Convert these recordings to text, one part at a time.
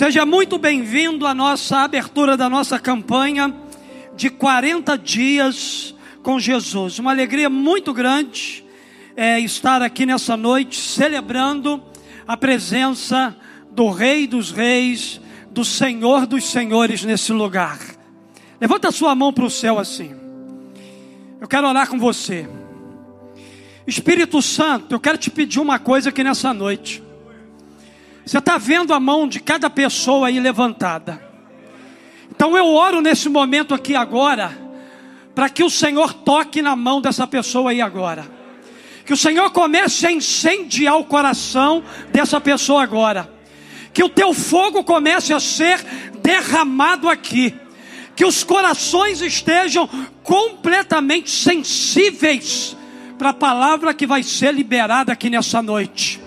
Seja muito bem-vindo à nossa abertura da nossa campanha de 40 dias com Jesus. Uma alegria muito grande é, estar aqui nessa noite celebrando a presença do Rei dos Reis, do Senhor dos Senhores nesse lugar. Levanta a sua mão para o céu assim. Eu quero orar com você. Espírito Santo, eu quero te pedir uma coisa aqui nessa noite. Você está vendo a mão de cada pessoa aí levantada. Então eu oro nesse momento aqui agora, para que o Senhor toque na mão dessa pessoa aí agora. Que o Senhor comece a incendiar o coração dessa pessoa agora. Que o teu fogo comece a ser derramado aqui. Que os corações estejam completamente sensíveis para a palavra que vai ser liberada aqui nessa noite.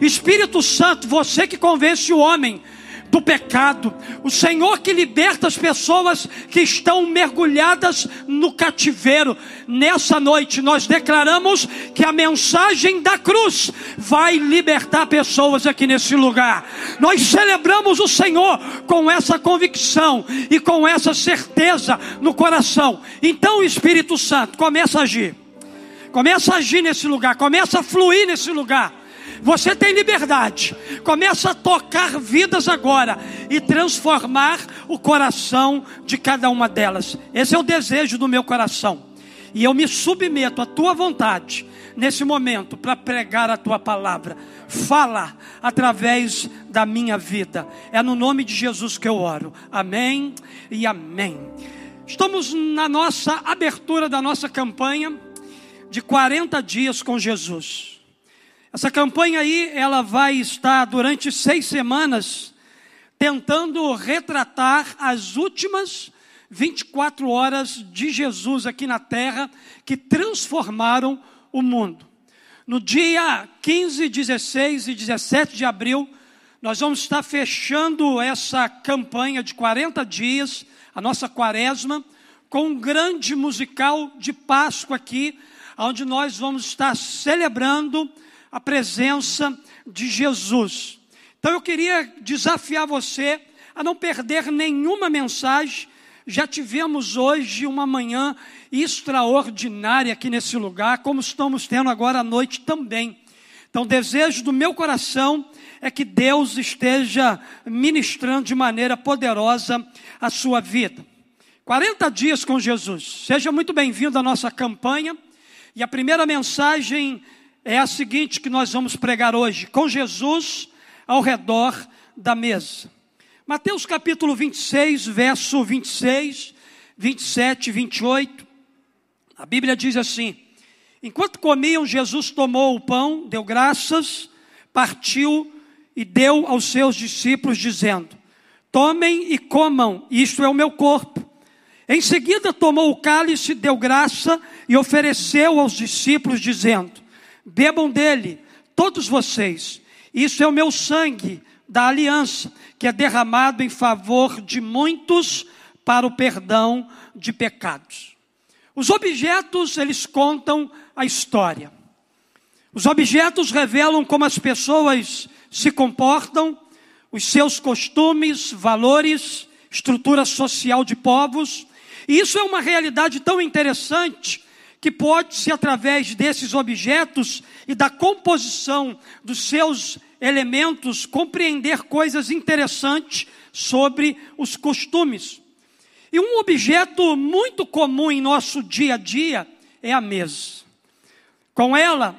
Espírito Santo, você que convence o homem do pecado, o Senhor que liberta as pessoas que estão mergulhadas no cativeiro. Nessa noite nós declaramos que a mensagem da cruz vai libertar pessoas aqui nesse lugar. Nós celebramos o Senhor com essa convicção e com essa certeza no coração. Então, Espírito Santo, começa a agir. Começa a agir nesse lugar, começa a fluir nesse lugar você tem liberdade. Começa a tocar vidas agora e transformar o coração de cada uma delas. Esse é o desejo do meu coração. E eu me submeto à tua vontade nesse momento para pregar a tua palavra. Fala através da minha vida. É no nome de Jesus que eu oro. Amém e amém. Estamos na nossa abertura da nossa campanha de 40 dias com Jesus. Essa campanha aí, ela vai estar durante seis semanas tentando retratar as últimas 24 horas de Jesus aqui na terra que transformaram o mundo. No dia 15, 16 e 17 de abril, nós vamos estar fechando essa campanha de 40 dias, a nossa quaresma, com um grande musical de Páscoa aqui, onde nós vamos estar celebrando a presença de Jesus. Então eu queria desafiar você a não perder nenhuma mensagem. Já tivemos hoje uma manhã extraordinária aqui nesse lugar, como estamos tendo agora à noite também. Então, o desejo do meu coração é que Deus esteja ministrando de maneira poderosa a sua vida. 40 dias com Jesus. Seja muito bem-vindo à nossa campanha. E a primeira mensagem é a seguinte que nós vamos pregar hoje, com Jesus ao redor da mesa. Mateus capítulo 26, verso 26, 27 e 28. A Bíblia diz assim: Enquanto comiam, Jesus tomou o pão, deu graças, partiu e deu aos seus discípulos, dizendo: Tomem e comam, isto é o meu corpo. Em seguida, tomou o cálice, deu graça e ofereceu aos discípulos, dizendo: bebam dele, todos vocês. Isso é o meu sangue da aliança, que é derramado em favor de muitos para o perdão de pecados. Os objetos, eles contam a história. Os objetos revelam como as pessoas se comportam, os seus costumes, valores, estrutura social de povos. E isso é uma realidade tão interessante que pode-se, através desses objetos e da composição dos seus elementos, compreender coisas interessantes sobre os costumes. E um objeto muito comum em nosso dia a dia é a mesa. Com ela,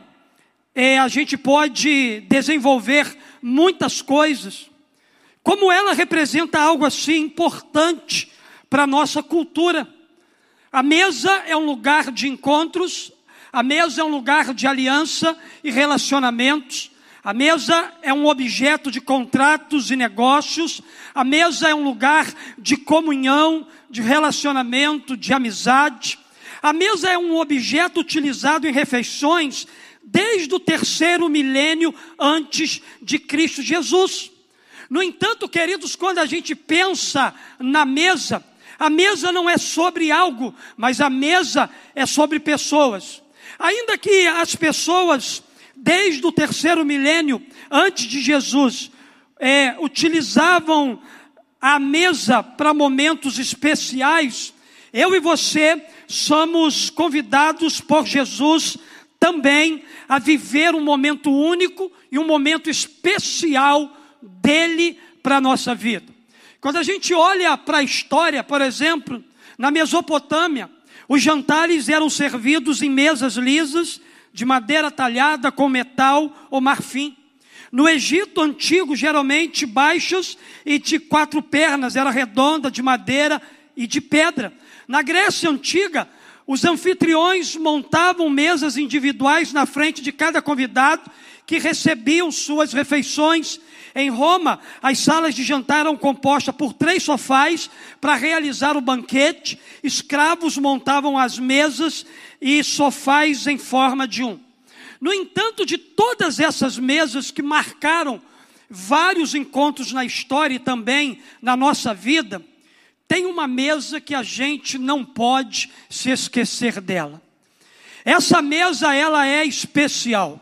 é, a gente pode desenvolver muitas coisas. Como ela representa algo assim importante para a nossa cultura. A mesa é um lugar de encontros, a mesa é um lugar de aliança e relacionamentos. A mesa é um objeto de contratos e negócios. A mesa é um lugar de comunhão, de relacionamento, de amizade. A mesa é um objeto utilizado em refeições desde o terceiro milênio antes de Cristo Jesus. No entanto, queridos, quando a gente pensa na mesa, a mesa não é sobre algo, mas a mesa é sobre pessoas. Ainda que as pessoas, desde o terceiro milênio antes de Jesus, é, utilizavam a mesa para momentos especiais, eu e você somos convidados por Jesus também a viver um momento único e um momento especial dele para a nossa vida. Quando a gente olha para a história, por exemplo, na Mesopotâmia, os jantares eram servidos em mesas lisas, de madeira talhada com metal ou marfim. No Egito antigo, geralmente baixas e de quatro pernas, era redonda, de madeira e de pedra. Na Grécia antiga, os anfitriões montavam mesas individuais na frente de cada convidado que recebiam suas refeições. Em Roma, as salas de jantar eram compostas por três sofás para realizar o banquete. Escravos montavam as mesas e sofás em forma de um. No entanto, de todas essas mesas que marcaram vários encontros na história e também na nossa vida, tem uma mesa que a gente não pode se esquecer dela. Essa mesa ela é especial.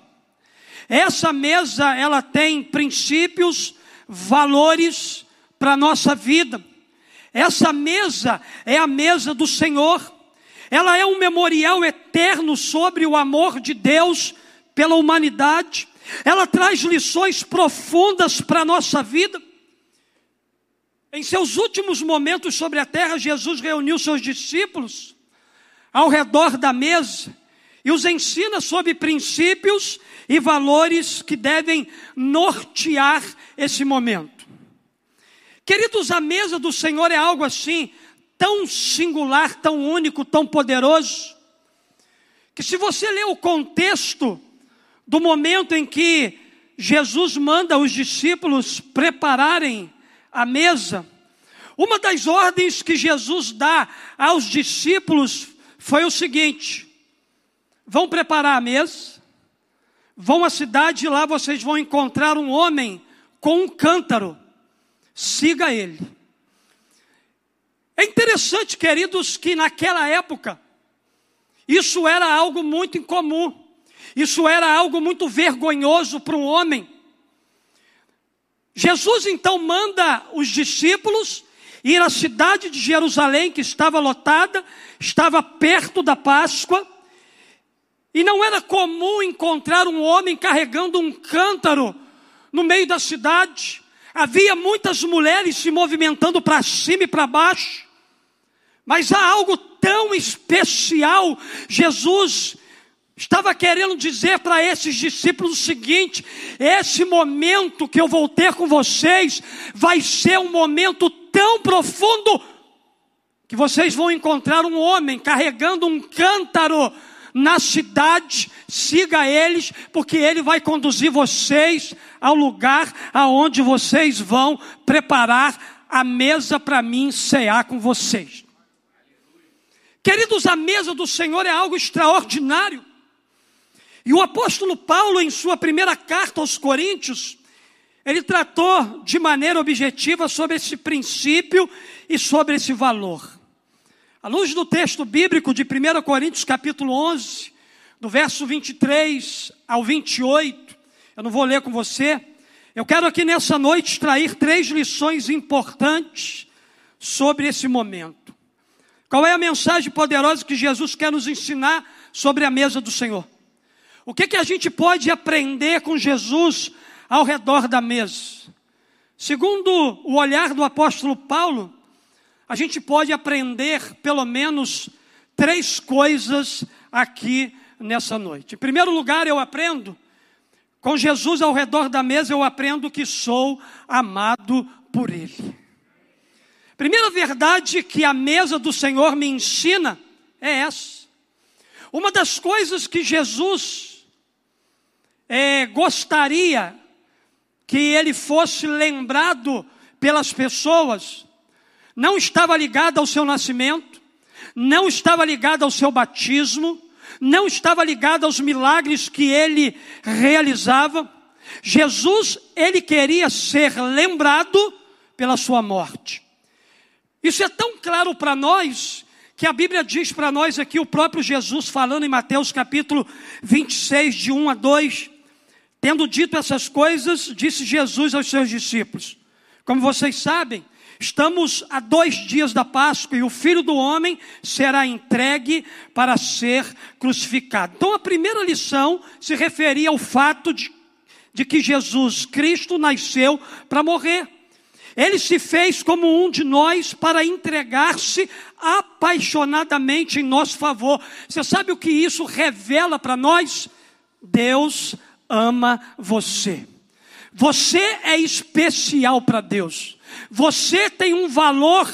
Essa mesa ela tem princípios, valores para a nossa vida. Essa mesa é a mesa do Senhor. Ela é um memorial eterno sobre o amor de Deus pela humanidade, ela traz lições profundas para a nossa vida. Em seus últimos momentos sobre a terra, Jesus reuniu seus discípulos ao redor da mesa e os ensina sobre princípios e valores que devem nortear esse momento. Queridos, a mesa do Senhor é algo assim, tão singular, tão único, tão poderoso, que se você ler o contexto do momento em que Jesus manda os discípulos prepararem a mesa, uma das ordens que Jesus dá aos discípulos foi o seguinte: vão preparar a mesa, vão à cidade e lá vocês vão encontrar um homem com um cântaro, siga ele. É interessante, queridos, que naquela época, isso era algo muito incomum. Isso era algo muito vergonhoso para um homem. Jesus então manda os discípulos ir à cidade de Jerusalém, que estava lotada, estava perto da Páscoa, e não era comum encontrar um homem carregando um cântaro no meio da cidade. Havia muitas mulheres se movimentando para cima e para baixo. Mas há algo tão especial. Jesus estava querendo dizer para esses discípulos o seguinte: esse momento que eu vou ter com vocês vai ser um momento tão profundo que vocês vão encontrar um homem carregando um cântaro na cidade, siga eles, porque ele vai conduzir vocês ao lugar aonde vocês vão preparar a mesa para mim cear com vocês. Queridos, a mesa do Senhor é algo extraordinário. E o apóstolo Paulo, em sua primeira carta aos Coríntios, ele tratou de maneira objetiva sobre esse princípio e sobre esse valor. À luz do texto bíblico de 1 Coríntios, capítulo 11, do verso 23 ao 28, eu não vou ler com você, eu quero aqui nessa noite extrair três lições importantes sobre esse momento. Qual é a mensagem poderosa que Jesus quer nos ensinar sobre a mesa do Senhor? O que, que a gente pode aprender com Jesus ao redor da mesa? Segundo o olhar do apóstolo Paulo, a gente pode aprender pelo menos três coisas aqui nessa noite. Em primeiro lugar, eu aprendo, com Jesus ao redor da mesa, eu aprendo que sou amado por Ele. Primeira verdade que a mesa do Senhor me ensina é essa. Uma das coisas que Jesus é, gostaria que ele fosse lembrado pelas pessoas, não estava ligado ao seu nascimento, não estava ligado ao seu batismo, não estava ligado aos milagres que ele realizava. Jesus, ele queria ser lembrado pela sua morte. Isso é tão claro para nós que a Bíblia diz para nós aqui, o próprio Jesus falando em Mateus capítulo 26, de 1 a 2, Tendo dito essas coisas, disse Jesus aos seus discípulos: Como vocês sabem, estamos a dois dias da Páscoa e o filho do homem será entregue para ser crucificado. Então, a primeira lição se referia ao fato de, de que Jesus Cristo nasceu para morrer. Ele se fez como um de nós para entregar-se apaixonadamente em nosso favor. Você sabe o que isso revela para nós? Deus ama você. Você é especial para Deus. Você tem um valor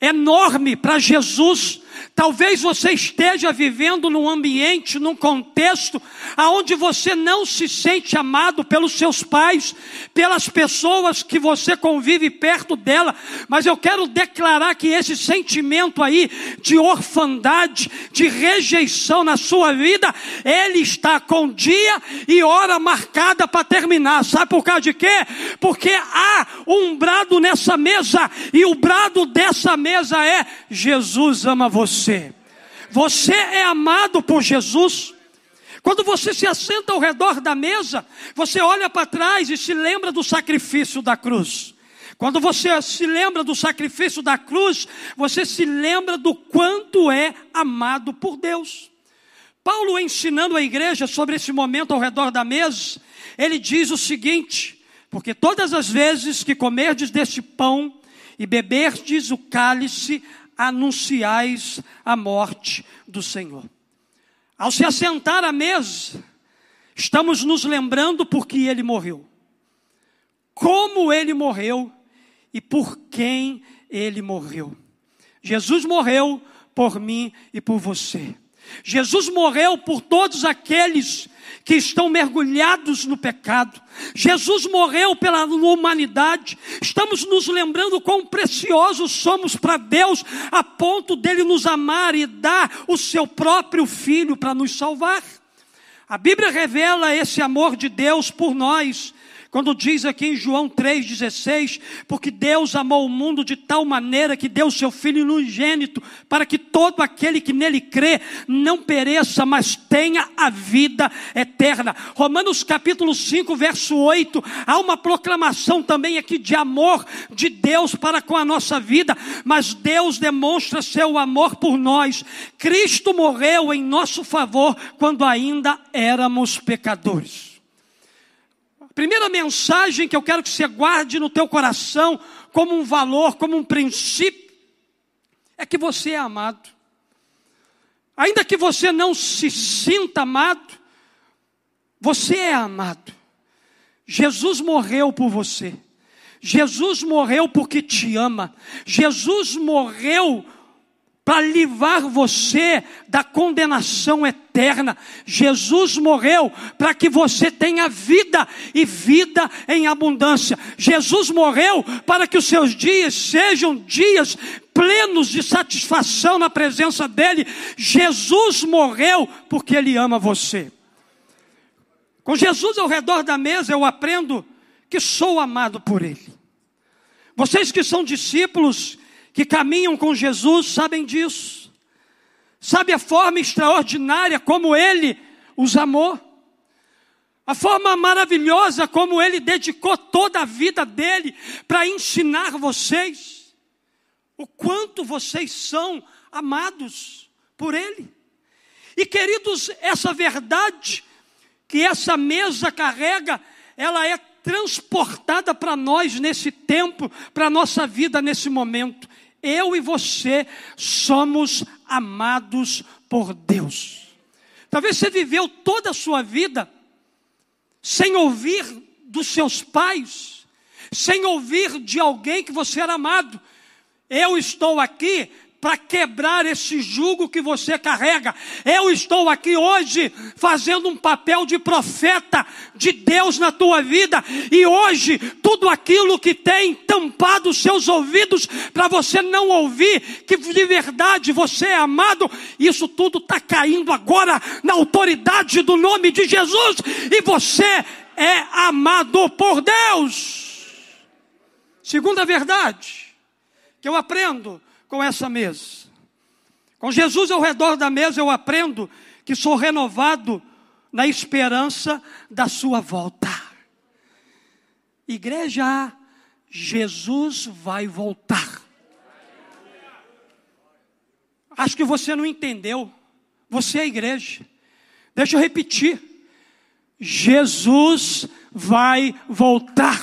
enorme para Jesus. Talvez você esteja vivendo num ambiente, num contexto, aonde você não se sente amado pelos seus pais, pelas pessoas que você convive perto dela, mas eu quero declarar que esse sentimento aí de orfandade, de rejeição na sua vida, ele está com dia e hora marcada para terminar. Sabe por causa de quê? Porque há um brado nessa mesa, e o brado dessa mesa é: Jesus ama você você. Você é amado por Jesus. Quando você se assenta ao redor da mesa, você olha para trás e se lembra do sacrifício da cruz. Quando você se lembra do sacrifício da cruz, você se lembra do quanto é amado por Deus. Paulo ensinando a igreja sobre esse momento ao redor da mesa, ele diz o seguinte: porque todas as vezes que comerdes deste pão e beberdes o cálice, anunciais a morte do Senhor. Ao se assentar à mesa, estamos nos lembrando por que ele morreu, como ele morreu e por quem ele morreu. Jesus morreu por mim e por você. Jesus morreu por todos aqueles que estão mergulhados no pecado. Jesus morreu pela humanidade. Estamos nos lembrando quão preciosos somos para Deus, a ponto dele nos amar e dar o seu próprio filho para nos salvar. A Bíblia revela esse amor de Deus por nós quando diz aqui em João 3,16, porque Deus amou o mundo de tal maneira que deu seu Filho unigênito, para que todo aquele que nele crê não pereça, mas tenha a vida eterna. Romanos capítulo 5, verso 8, há uma proclamação também aqui de amor de Deus para com a nossa vida, mas Deus demonstra seu amor por nós. Cristo morreu em nosso favor quando ainda éramos pecadores. Primeira mensagem que eu quero que você guarde no teu coração como um valor, como um princípio, é que você é amado. Ainda que você não se sinta amado, você é amado. Jesus morreu por você. Jesus morreu porque te ama. Jesus morreu para livrar você da condenação eterna. Jesus morreu para que você tenha vida e vida em abundância. Jesus morreu para que os seus dias sejam dias plenos de satisfação na presença dEle. Jesus morreu porque Ele ama você. Com Jesus ao redor da mesa, eu aprendo que sou amado por Ele. Vocês que são discípulos, que caminham com Jesus sabem disso. Sabe a forma extraordinária como ele os amou? A forma maravilhosa como ele dedicou toda a vida dele para ensinar vocês o quanto vocês são amados por ele. E queridos, essa verdade que essa mesa carrega, ela é transportada para nós nesse tempo, para a nossa vida nesse momento. Eu e você somos amados por Deus. Talvez você viveu toda a sua vida sem ouvir dos seus pais, sem ouvir de alguém que você era amado. Eu estou aqui para quebrar esse jugo que você carrega. Eu estou aqui hoje fazendo um papel de profeta de Deus na tua vida, e hoje tudo aquilo que tem tampado os seus ouvidos para você não ouvir que de verdade você é amado, isso tudo está caindo agora na autoridade do nome de Jesus, e você é amado por Deus. Segunda verdade que eu aprendo com essa mesa. Com Jesus ao redor da mesa, eu aprendo que sou renovado na esperança da sua volta. Igreja, Jesus vai voltar. Acho que você não entendeu. Você é igreja. Deixa eu repetir. Jesus vai voltar.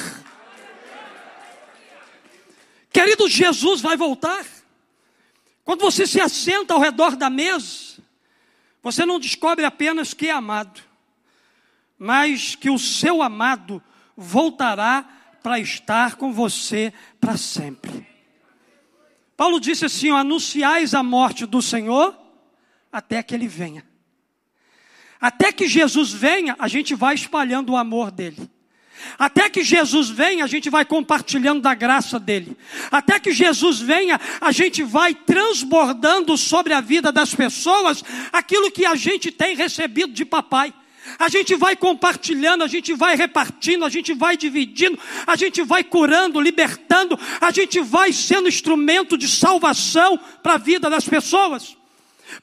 Querido, Jesus vai voltar. Quando você se assenta ao redor da mesa, você não descobre apenas que é amado, mas que o seu amado voltará para estar com você para sempre. Paulo disse assim: anunciais a morte do Senhor até que ele venha. Até que Jesus venha, a gente vai espalhando o amor dele. Até que Jesus venha, a gente vai compartilhando da graça dele. Até que Jesus venha, a gente vai transbordando sobre a vida das pessoas aquilo que a gente tem recebido de papai. A gente vai compartilhando, a gente vai repartindo, a gente vai dividindo, a gente vai curando, libertando, a gente vai sendo instrumento de salvação para a vida das pessoas.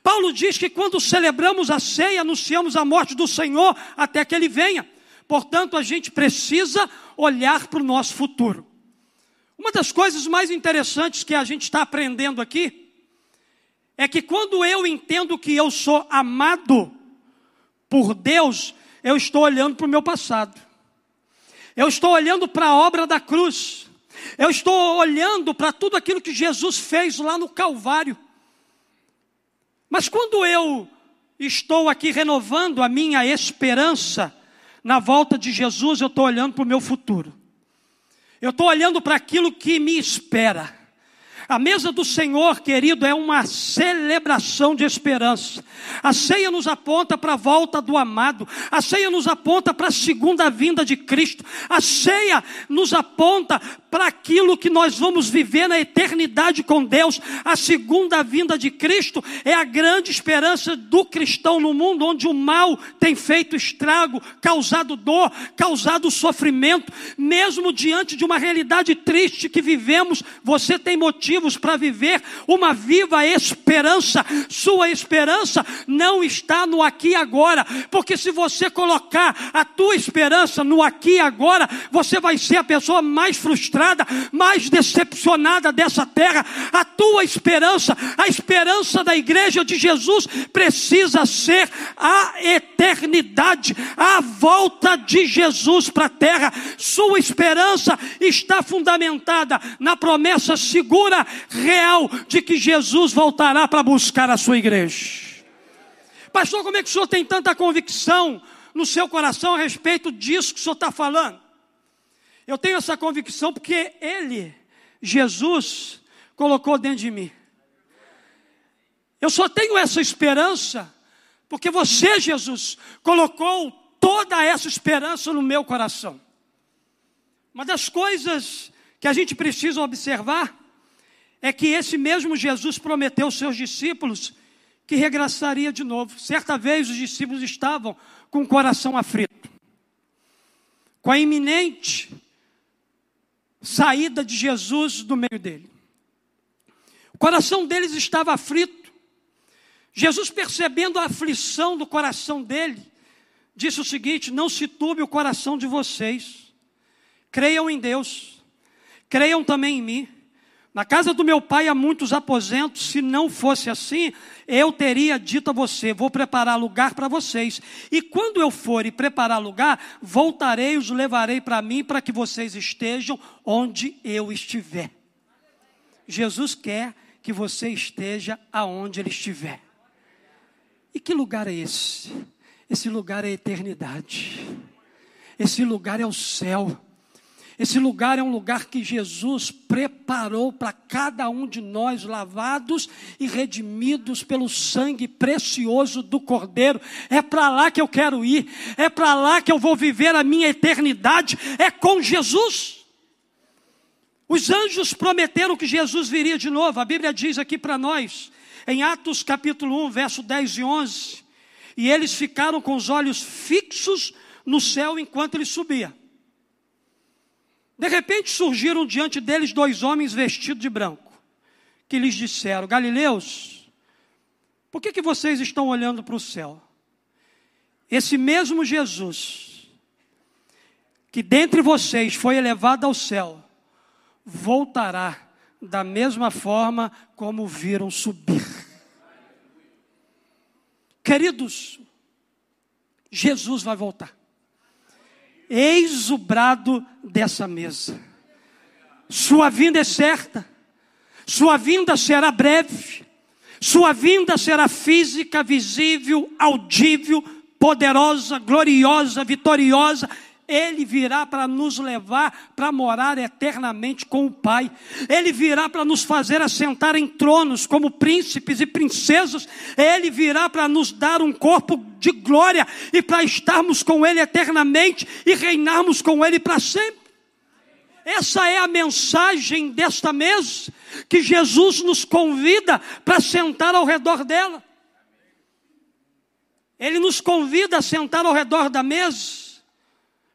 Paulo diz que quando celebramos a ceia, anunciamos a morte do Senhor até que ele venha. Portanto, a gente precisa olhar para o nosso futuro. Uma das coisas mais interessantes que a gente está aprendendo aqui é que quando eu entendo que eu sou amado por Deus, eu estou olhando para o meu passado. Eu estou olhando para a obra da cruz. Eu estou olhando para tudo aquilo que Jesus fez lá no Calvário. Mas quando eu estou aqui renovando a minha esperança na volta de Jesus, eu estou olhando para o meu futuro. Eu estou olhando para aquilo que me espera. A mesa do Senhor, querido, é uma celebração de esperança. A ceia nos aponta para a volta do amado. A ceia nos aponta para a segunda vinda de Cristo. A ceia nos aponta para aquilo que nós vamos viver na eternidade com Deus. A segunda vinda de Cristo é a grande esperança do cristão no mundo onde o mal tem feito estrago, causado dor, causado sofrimento. Mesmo diante de uma realidade triste que vivemos, você tem motivo motivos para viver uma viva esperança. Sua esperança não está no aqui e agora, porque se você colocar a tua esperança no aqui e agora, você vai ser a pessoa mais frustrada, mais decepcionada dessa terra. A tua esperança, a esperança da igreja de Jesus precisa ser a eternidade, a volta de Jesus para a terra. Sua esperança está fundamentada na promessa segura real de que Jesus voltará para buscar a sua igreja. Pastor, como é que o senhor tem tanta convicção no seu coração a respeito disso que o senhor está falando? Eu tenho essa convicção porque Ele, Jesus, colocou dentro de mim. Eu só tenho essa esperança porque você, Jesus, colocou toda essa esperança no meu coração. Uma das coisas que a gente precisa observar é que esse mesmo Jesus prometeu aos seus discípulos que regressaria de novo. Certa vez os discípulos estavam com o coração aflito, com a iminente saída de Jesus do meio dele. O coração deles estava aflito. Jesus, percebendo a aflição do coração dele, disse o seguinte: Não se turbe o coração de vocês, creiam em Deus, creiam também em mim. Na casa do meu pai há muitos aposentos, se não fosse assim, eu teria dito a você: vou preparar lugar para vocês. E quando eu for e preparar lugar, voltarei e os levarei para mim, para que vocês estejam onde eu estiver. Jesus quer que você esteja aonde Ele estiver. E que lugar é esse? Esse lugar é a eternidade. Esse lugar é o céu. Esse lugar é um lugar que Jesus preparou para cada um de nós, lavados e redimidos pelo sangue precioso do Cordeiro. É para lá que eu quero ir, é para lá que eu vou viver a minha eternidade, é com Jesus. Os anjos prometeram que Jesus viria de novo, a Bíblia diz aqui para nós, em Atos capítulo 1, verso 10 e 11, e eles ficaram com os olhos fixos no céu enquanto ele subia. De repente surgiram diante deles dois homens vestidos de branco, que lhes disseram: Galileus, por que, que vocês estão olhando para o céu? esse mesmo Jesus, que dentre vocês foi elevado ao céu, voltará da mesma forma como viram subir. Queridos, Jesus vai voltar. Eis o brado dessa mesa. Sua vinda é certa. Sua vinda será breve. Sua vinda será física, visível, audível, poderosa, gloriosa, vitoriosa ele virá para nos levar para morar eternamente com o Pai. Ele virá para nos fazer assentar em tronos como príncipes e princesas. Ele virá para nos dar um corpo de glória e para estarmos com Ele eternamente e reinarmos com Ele para sempre. Essa é a mensagem desta mesa que Jesus nos convida para sentar ao redor dela. Ele nos convida a sentar ao redor da mesa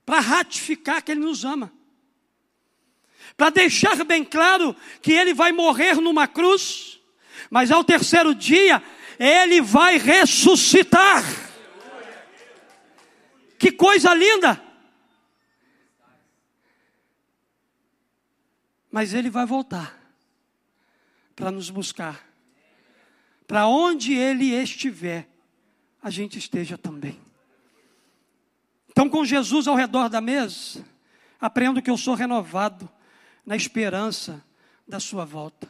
para ratificar que Ele nos ama, para deixar bem claro que Ele vai morrer numa cruz, mas ao terceiro dia Ele vai ressuscitar. Que coisa linda! Mas Ele vai voltar para nos buscar. Para onde Ele estiver, a gente esteja também. Então, com Jesus ao redor da mesa, aprendo que eu sou renovado na esperança da sua volta.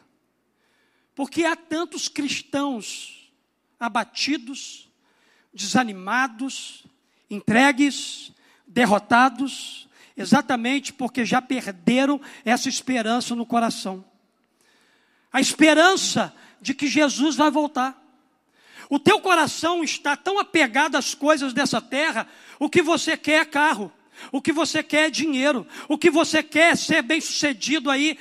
Porque há tantos cristãos abatidos, desanimados, entregues, derrotados, exatamente porque já perderam essa esperança no coração. A esperança de que Jesus vai voltar. O teu coração está tão apegado às coisas dessa terra, o que você quer é carro, o que você quer é dinheiro, o que você quer é ser bem sucedido aí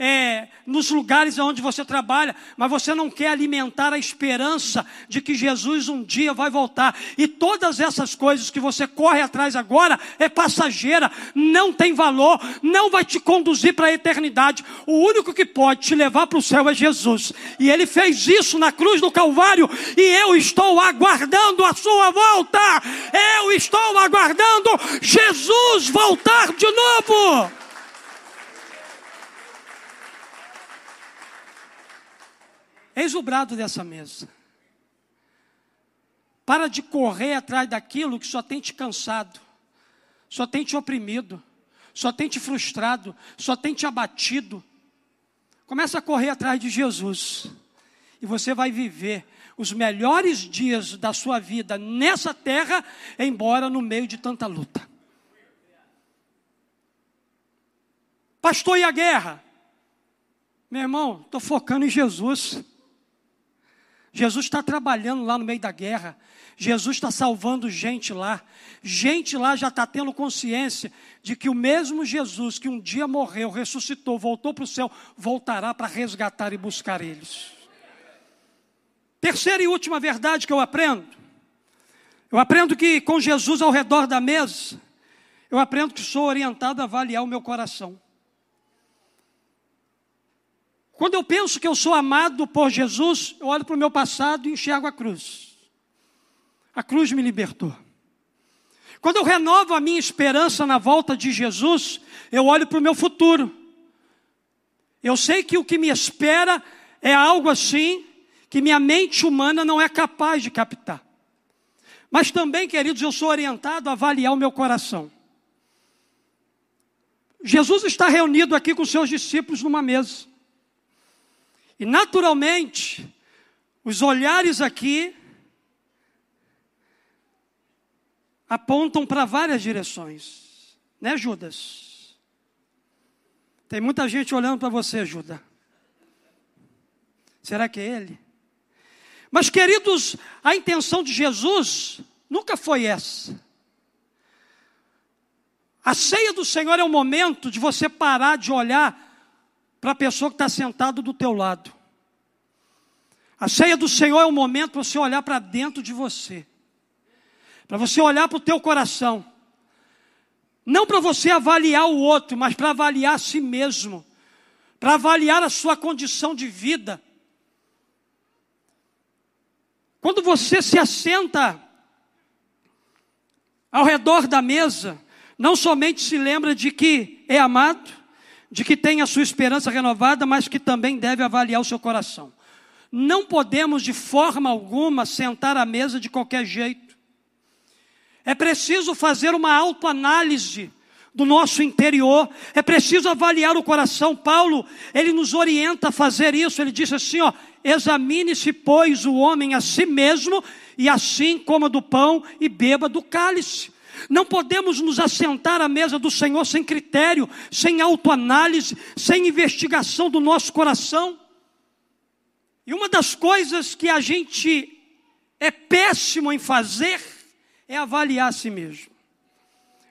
é, nos lugares onde você trabalha, mas você não quer alimentar a esperança de que Jesus um dia vai voltar. E todas essas coisas que você corre atrás agora é passageira, não tem valor, não vai te conduzir para a eternidade. O único que pode te levar para o céu é Jesus. E ele fez isso na cruz do Calvário, e eu estou aguardando a sua volta. Eu estou aguardando Jesus voltar de novo. Eis o brado dessa mesa. Para de correr atrás daquilo que só tem te cansado, só tem te oprimido, só tem te frustrado, só tem te abatido. Começa a correr atrás de Jesus. E você vai viver os melhores dias da sua vida nessa terra, embora no meio de tanta luta. Pastor, e a guerra? Meu irmão, estou focando em Jesus. Jesus está trabalhando lá no meio da guerra. Jesus está salvando gente lá. Gente lá já está tendo consciência de que o mesmo Jesus que um dia morreu, ressuscitou, voltou para o céu, voltará para resgatar e buscar eles. Terceira e última verdade que eu aprendo. Eu aprendo que com Jesus ao redor da mesa, eu aprendo que sou orientado a avaliar o meu coração. Quando eu penso que eu sou amado por Jesus, eu olho para o meu passado e enxergo a cruz. A cruz me libertou. Quando eu renovo a minha esperança na volta de Jesus, eu olho para o meu futuro. Eu sei que o que me espera é algo assim que minha mente humana não é capaz de captar. Mas também, queridos, eu sou orientado a avaliar o meu coração. Jesus está reunido aqui com seus discípulos numa mesa. E naturalmente, os olhares aqui apontam para várias direções, né, Judas? Tem muita gente olhando para você, Judas. Será que é ele? Mas, queridos, a intenção de Jesus nunca foi essa. A ceia do Senhor é o momento de você parar de olhar para a pessoa que está sentada do teu lado. A ceia do Senhor é o momento para você olhar para dentro de você. Para você olhar para o teu coração. Não para você avaliar o outro, mas para avaliar a si mesmo. Para avaliar a sua condição de vida. Quando você se assenta ao redor da mesa, não somente se lembra de que é amado, de que tem a sua esperança renovada, mas que também deve avaliar o seu coração. Não podemos de forma alguma sentar à mesa de qualquer jeito. É preciso fazer uma autoanálise do nosso interior, é preciso avaliar o coração. Paulo, ele nos orienta a fazer isso. Ele disse assim, ó: Examine-se, pois, o homem a si mesmo, e assim coma do pão e beba do cálice. Não podemos nos assentar à mesa do Senhor sem critério, sem autoanálise, sem investigação do nosso coração. E uma das coisas que a gente é péssimo em fazer é avaliar a si mesmo.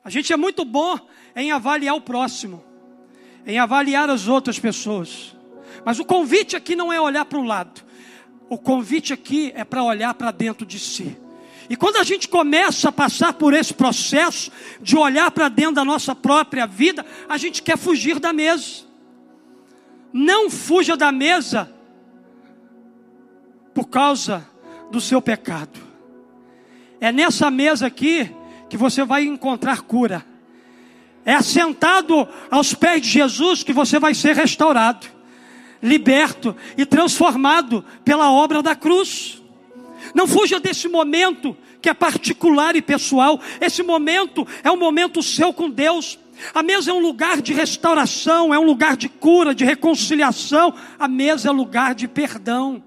A gente é muito bom em avaliar o próximo, em avaliar as outras pessoas. Mas o convite aqui não é olhar para o lado. O convite aqui é para olhar para dentro de si. E quando a gente começa a passar por esse processo de olhar para dentro da nossa própria vida, a gente quer fugir da mesa. Não fuja da mesa por causa do seu pecado. É nessa mesa aqui que você vai encontrar cura. É assentado aos pés de Jesus que você vai ser restaurado liberto e transformado pela obra da cruz. Não fuja desse momento que é particular e pessoal. Esse momento é um momento seu com Deus. A mesa é um lugar de restauração, é um lugar de cura, de reconciliação. A mesa é lugar de perdão.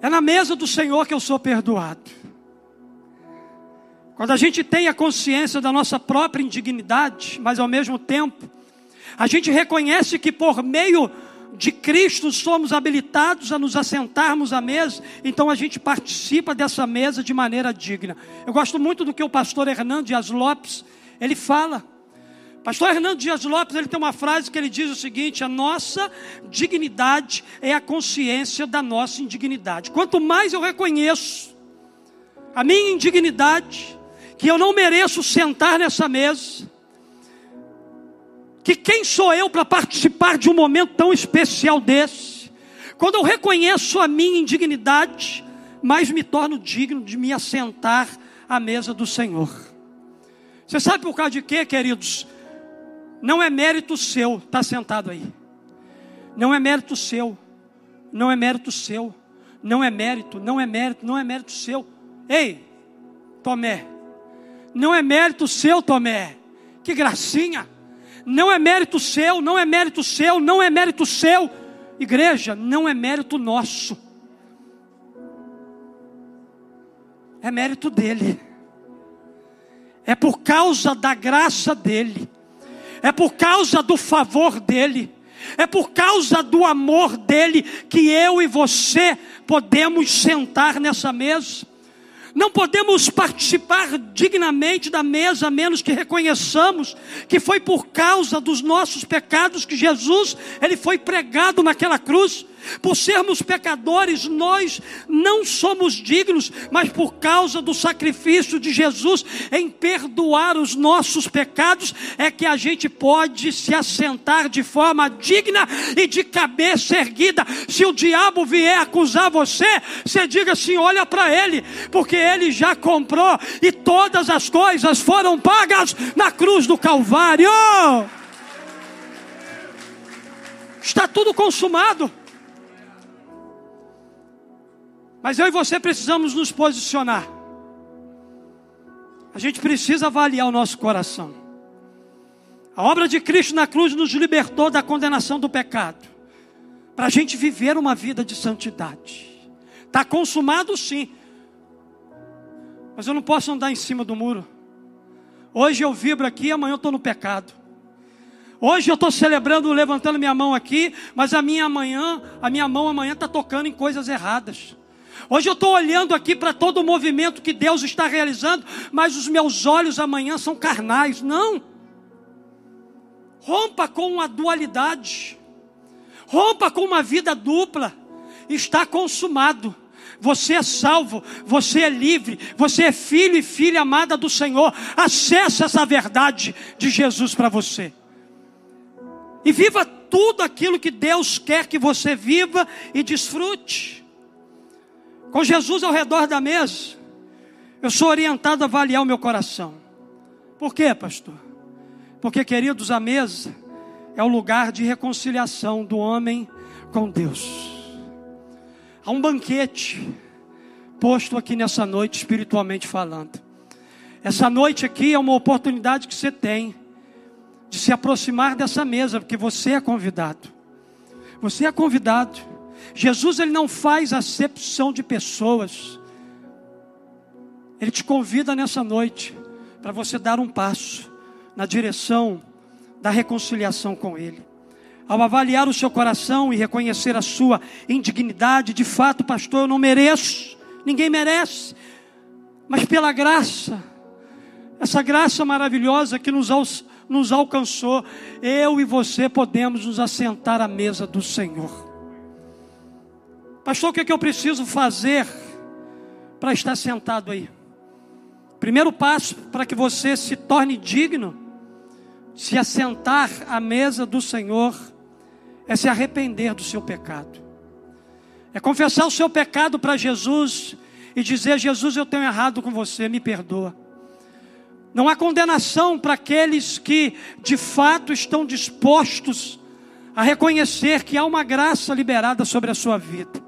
É na mesa do Senhor que eu sou perdoado. Quando a gente tem a consciência da nossa própria indignidade, mas ao mesmo tempo a gente reconhece que por meio de Cristo somos habilitados a nos assentarmos à mesa, então a gente participa dessa mesa de maneira digna. Eu gosto muito do que o pastor Hernando Dias Lopes, ele fala. Pastor Hernando Dias Lopes, ele tem uma frase que ele diz o seguinte: a nossa dignidade é a consciência da nossa indignidade. Quanto mais eu reconheço a minha indignidade, que eu não mereço sentar nessa mesa, que quem sou eu para participar de um momento tão especial desse? Quando eu reconheço a minha indignidade, mais me torno digno de me assentar à mesa do Senhor. Você sabe por causa de quê, queridos? Não é mérito seu estar tá sentado aí. Não é mérito seu. Não é mérito seu. Não é mérito, não é mérito, não é mérito seu. Ei, Tomé. Não é mérito seu, Tomé. Que gracinha. Não é mérito seu, não é mérito seu, não é mérito seu. Igreja, não é mérito nosso. É mérito dele. É por causa da graça dele. É por causa do favor dele. É por causa do amor dele que eu e você podemos sentar nessa mesa. Não podemos participar dignamente da mesa, a menos que reconheçamos que foi por causa dos nossos pecados que Jesus, ele foi pregado naquela cruz. Por sermos pecadores, nós não somos dignos, mas por causa do sacrifício de Jesus em perdoar os nossos pecados, é que a gente pode se assentar de forma digna e de cabeça erguida. Se o diabo vier acusar você, você diga assim: olha para ele, porque ele já comprou e todas as coisas foram pagas na cruz do Calvário. Está tudo consumado. Mas eu e você precisamos nos posicionar. A gente precisa avaliar o nosso coração. A obra de Cristo na cruz nos libertou da condenação do pecado, para a gente viver uma vida de santidade. Está consumado sim, mas eu não posso andar em cima do muro. Hoje eu vibro aqui, amanhã eu estou no pecado. Hoje eu estou celebrando, levantando minha mão aqui, mas a minha amanhã, a minha mão amanhã está tocando em coisas erradas. Hoje eu estou olhando aqui para todo o movimento que Deus está realizando, mas os meus olhos amanhã são carnais. Não. Rompa com a dualidade. Rompa com uma vida dupla. Está consumado. Você é salvo, você é livre, você é filho e filha amada do Senhor. Acesse essa verdade de Jesus para você. E viva tudo aquilo que Deus quer que você viva e desfrute com Jesus ao redor da mesa, Eu sou orientado a avaliar o meu coração. Por quê, pastor? Porque, queridos, a mesa é o lugar de reconciliação do homem com Deus. Há um banquete posto aqui nessa noite, espiritualmente falando. Essa noite aqui é uma oportunidade que você tem de se aproximar dessa mesa, porque você é convidado. Você é convidado. Jesus ele não faz acepção de pessoas. Ele te convida nessa noite para você dar um passo na direção da reconciliação com Ele. Ao avaliar o seu coração e reconhecer a sua indignidade, de fato, pastor, eu não mereço, ninguém merece, mas pela graça, essa graça maravilhosa que nos, nos alcançou, eu e você podemos nos assentar à mesa do Senhor. Pastor, o que, é que eu preciso fazer para estar sentado aí? Primeiro passo para que você se torne digno, se assentar à mesa do Senhor, é se arrepender do seu pecado. É confessar o seu pecado para Jesus e dizer: Jesus, eu tenho errado com você, me perdoa. Não há condenação para aqueles que de fato estão dispostos a reconhecer que há uma graça liberada sobre a sua vida.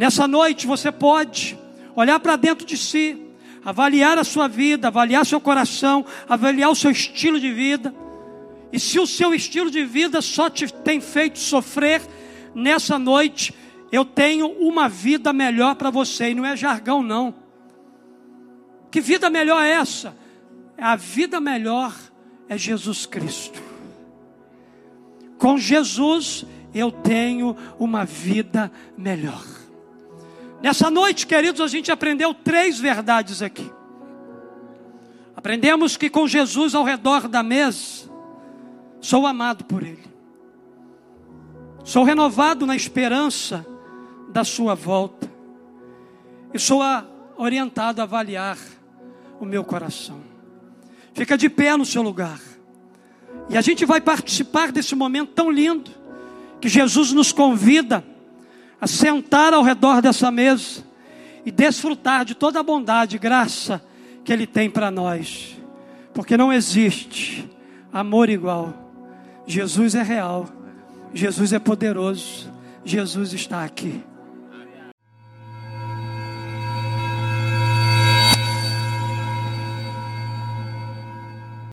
Nessa noite você pode olhar para dentro de si, avaliar a sua vida, avaliar seu coração, avaliar o seu estilo de vida. E se o seu estilo de vida só te tem feito sofrer, nessa noite eu tenho uma vida melhor para você, e não é jargão, não. Que vida melhor é essa? A vida melhor é Jesus Cristo. Com Jesus eu tenho uma vida melhor. Nessa noite, queridos, a gente aprendeu três verdades aqui. Aprendemos que com Jesus ao redor da mesa, sou amado por Ele. Sou renovado na esperança da Sua volta. E sou orientado a avaliar o meu coração. Fica de pé no seu lugar. E a gente vai participar desse momento tão lindo que Jesus nos convida a sentar ao redor dessa mesa e desfrutar de toda a bondade e graça que Ele tem para nós, porque não existe amor igual. Jesus é real, Jesus é poderoso, Jesus está aqui.